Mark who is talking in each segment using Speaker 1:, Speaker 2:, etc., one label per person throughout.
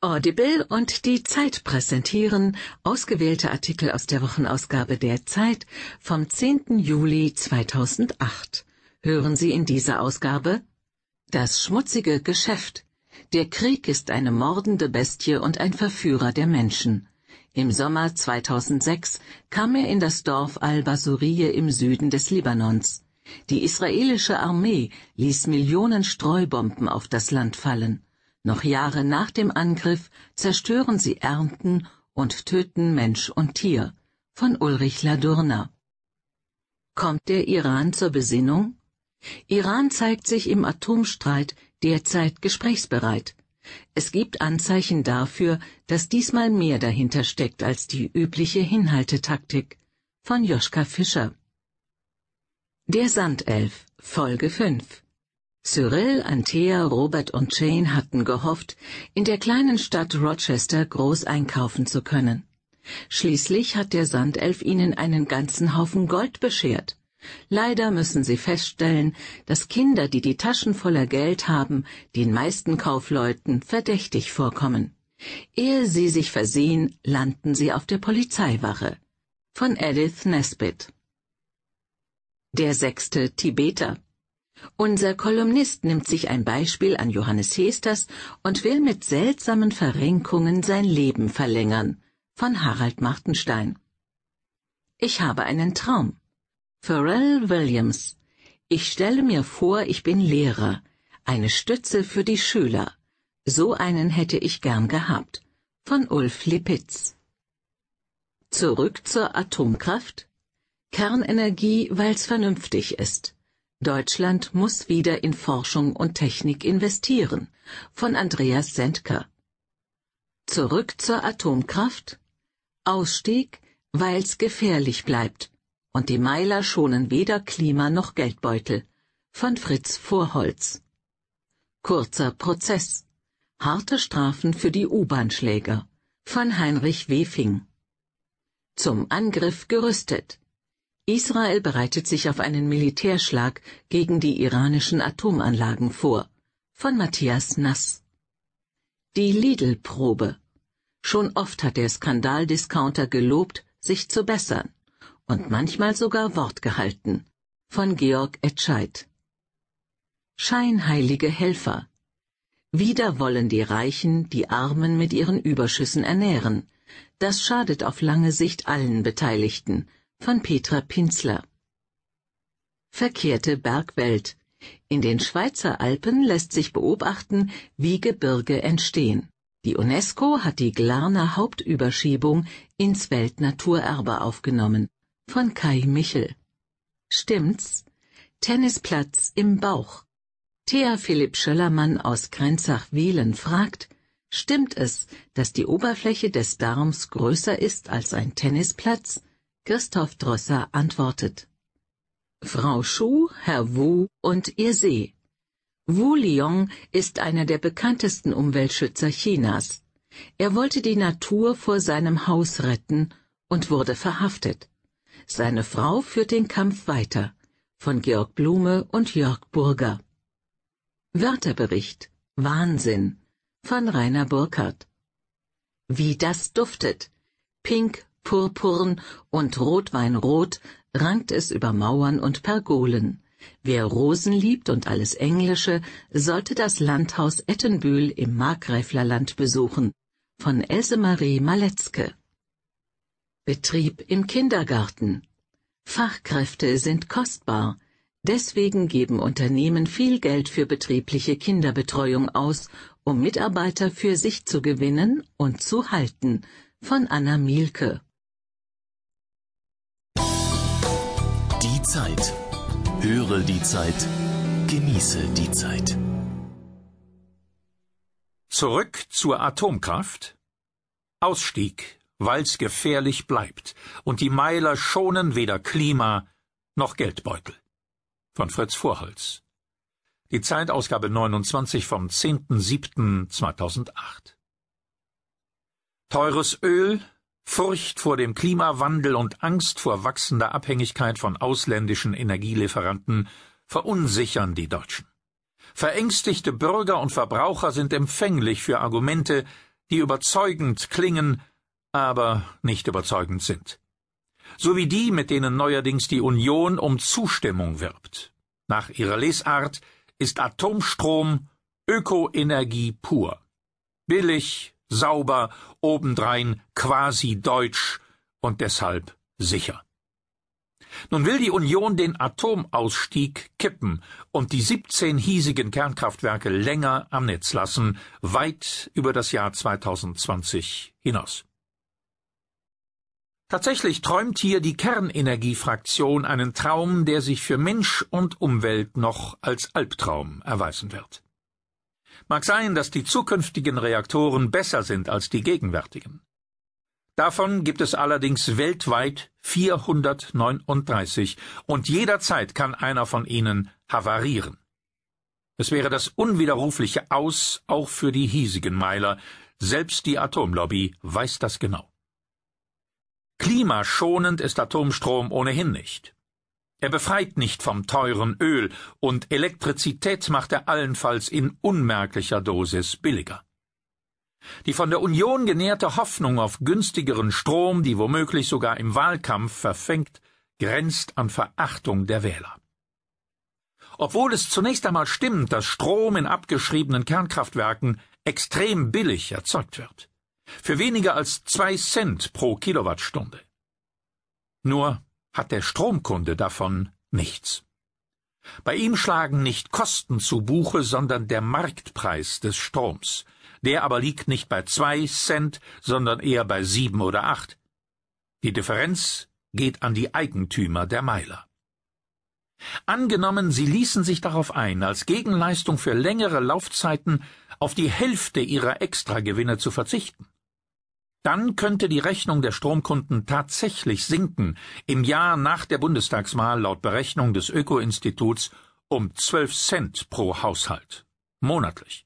Speaker 1: Audible und die Zeit präsentieren ausgewählte Artikel aus der Wochenausgabe der Zeit vom 10. Juli 2008. Hören Sie in dieser Ausgabe Das schmutzige Geschäft. Der Krieg ist eine mordende Bestie und ein Verführer der Menschen. Im Sommer 2006 kam er in das Dorf al-Basuriye im Süden des Libanons. Die israelische Armee ließ Millionen Streubomben auf das Land fallen. Noch Jahre nach dem Angriff zerstören sie Ernten und töten Mensch und Tier. Von Ulrich Ladurner. Kommt der Iran zur Besinnung? Iran zeigt sich im Atomstreit derzeit gesprächsbereit. Es gibt Anzeichen dafür, dass diesmal mehr dahinter steckt als die übliche Hinhaltetaktik. Von Joschka Fischer. Der Sandelf, Folge 5 Cyril, Anthea, Robert und Jane hatten gehofft, in der kleinen Stadt Rochester groß einkaufen zu können. Schließlich hat der Sandelf ihnen einen ganzen Haufen Gold beschert. Leider müssen sie feststellen, dass Kinder, die die Taschen voller Geld haben, den meisten Kaufleuten verdächtig vorkommen. Ehe sie sich versehen, landen sie auf der Polizeiwache. Von Edith Nesbitt. Der sechste Tibeter. Unser Kolumnist nimmt sich ein Beispiel an Johannes Hesters und will mit seltsamen Verrenkungen sein Leben verlängern. Von Harald Martenstein. Ich habe einen Traum. Pharrell Williams. Ich stelle mir vor, ich bin Lehrer, eine Stütze für die Schüler. So einen hätte ich gern gehabt. Von Ulf Lipitz. Zurück zur Atomkraft. Kernenergie, weil's vernünftig ist. Deutschland muss wieder in Forschung und Technik investieren. Von Andreas Sendker. Zurück zur Atomkraft. Ausstieg, weil's gefährlich bleibt. Und die Meiler schonen weder Klima noch Geldbeutel. Von Fritz Vorholz. Kurzer Prozess. Harte Strafen für die U-Bahn-Schläger. Von Heinrich Wefing. Zum Angriff gerüstet. Israel bereitet sich auf einen Militärschlag gegen die iranischen Atomanlagen vor. Von Matthias Nass. Die Lidl-Probe. Schon oft hat der Skandaldiscounter gelobt, sich zu bessern und manchmal sogar Wort gehalten. Von Georg Etscheid. Scheinheilige Helfer. Wieder wollen die Reichen die Armen mit ihren Überschüssen ernähren. Das schadet auf lange Sicht allen Beteiligten, von Petra Pinzler. Verkehrte Bergwelt. In den Schweizer Alpen lässt sich beobachten, wie Gebirge entstehen. Die UNESCO hat die Glarner Hauptüberschiebung ins Weltnaturerbe aufgenommen. Von Kai Michel. Stimmt's? Tennisplatz im Bauch. Thea Philipp Schöllermann aus Grenzach-Wielen fragt, stimmt es, dass die Oberfläche des Darms größer ist als ein Tennisplatz? Christoph Drosser antwortet. Frau Schuh, Herr Wu und ihr See. Wu Liong ist einer der bekanntesten Umweltschützer Chinas. Er wollte die Natur vor seinem Haus retten und wurde verhaftet. Seine Frau führt den Kampf weiter. Von Georg Blume und Jörg Burger. Wörterbericht Wahnsinn von Rainer Burkhardt. Wie das duftet. Pink, Purpurn und Rotweinrot rankt es über Mauern und Pergolen. Wer Rosen liebt und alles Englische, sollte das Landhaus Ettenbühl im Markgräflerland besuchen. Von Else Marie Maletzke. Betrieb im Kindergarten. Fachkräfte sind kostbar. Deswegen geben Unternehmen viel Geld für betriebliche Kinderbetreuung aus, um Mitarbeiter für sich zu gewinnen und zu halten. Von Anna Mielke.
Speaker 2: Die Zeit. Höre die Zeit. Genieße die Zeit.
Speaker 3: Zurück zur Atomkraft? Ausstieg, weil's gefährlich bleibt, und die Meiler schonen weder Klima noch Geldbeutel. Von Fritz Vorholz. Die Zeitausgabe 29 vom 10.07.2008. Teures Öl, Furcht vor dem Klimawandel und Angst vor wachsender Abhängigkeit von ausländischen Energielieferanten verunsichern die Deutschen. Verängstigte Bürger und Verbraucher sind empfänglich für Argumente, die überzeugend klingen, aber nicht überzeugend sind. So wie die, mit denen neuerdings die Union um Zustimmung wirbt. Nach ihrer Lesart ist Atomstrom Ökoenergie pur. Billig, sauber, obendrein quasi deutsch und deshalb sicher. Nun will die Union den Atomausstieg kippen und die 17 hiesigen Kernkraftwerke länger am Netz lassen, weit über das Jahr 2020 hinaus. Tatsächlich träumt hier die Kernenergiefraktion einen Traum, der sich für Mensch und Umwelt noch als Albtraum erweisen wird. Mag sein, dass die zukünftigen Reaktoren besser sind als die gegenwärtigen. Davon gibt es allerdings weltweit 439 und jederzeit kann einer von ihnen havarieren. Es wäre das unwiderrufliche Aus auch für die hiesigen Meiler, selbst die Atomlobby weiß das genau. Klimaschonend ist Atomstrom ohnehin nicht. Er befreit nicht vom teuren Öl, und Elektrizität macht er allenfalls in unmerklicher Dosis billiger. Die von der Union genährte Hoffnung auf günstigeren Strom, die womöglich sogar im Wahlkampf verfängt, grenzt an Verachtung der Wähler. Obwohl es zunächst einmal stimmt, dass Strom in abgeschriebenen Kernkraftwerken extrem billig erzeugt wird. Für weniger als zwei Cent pro Kilowattstunde. Nur hat der Stromkunde davon nichts. Bei ihm schlagen nicht Kosten zu Buche, sondern der Marktpreis des Stroms, der aber liegt nicht bei zwei Cent, sondern eher bei sieben oder acht. Die Differenz geht an die Eigentümer der Meiler. Angenommen, sie ließen sich darauf ein, als Gegenleistung für längere Laufzeiten auf die Hälfte ihrer Extragewinne zu verzichten. Dann könnte die Rechnung der Stromkunden tatsächlich sinken, im Jahr nach der Bundestagswahl laut Berechnung des Öko-Instituts um zwölf Cent pro Haushalt monatlich.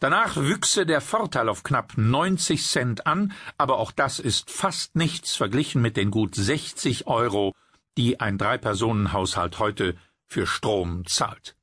Speaker 3: Danach wüchse der Vorteil auf knapp 90 Cent an, aber auch das ist fast nichts verglichen mit den gut 60 Euro, die ein Drei-Personen-Haushalt heute für Strom zahlt.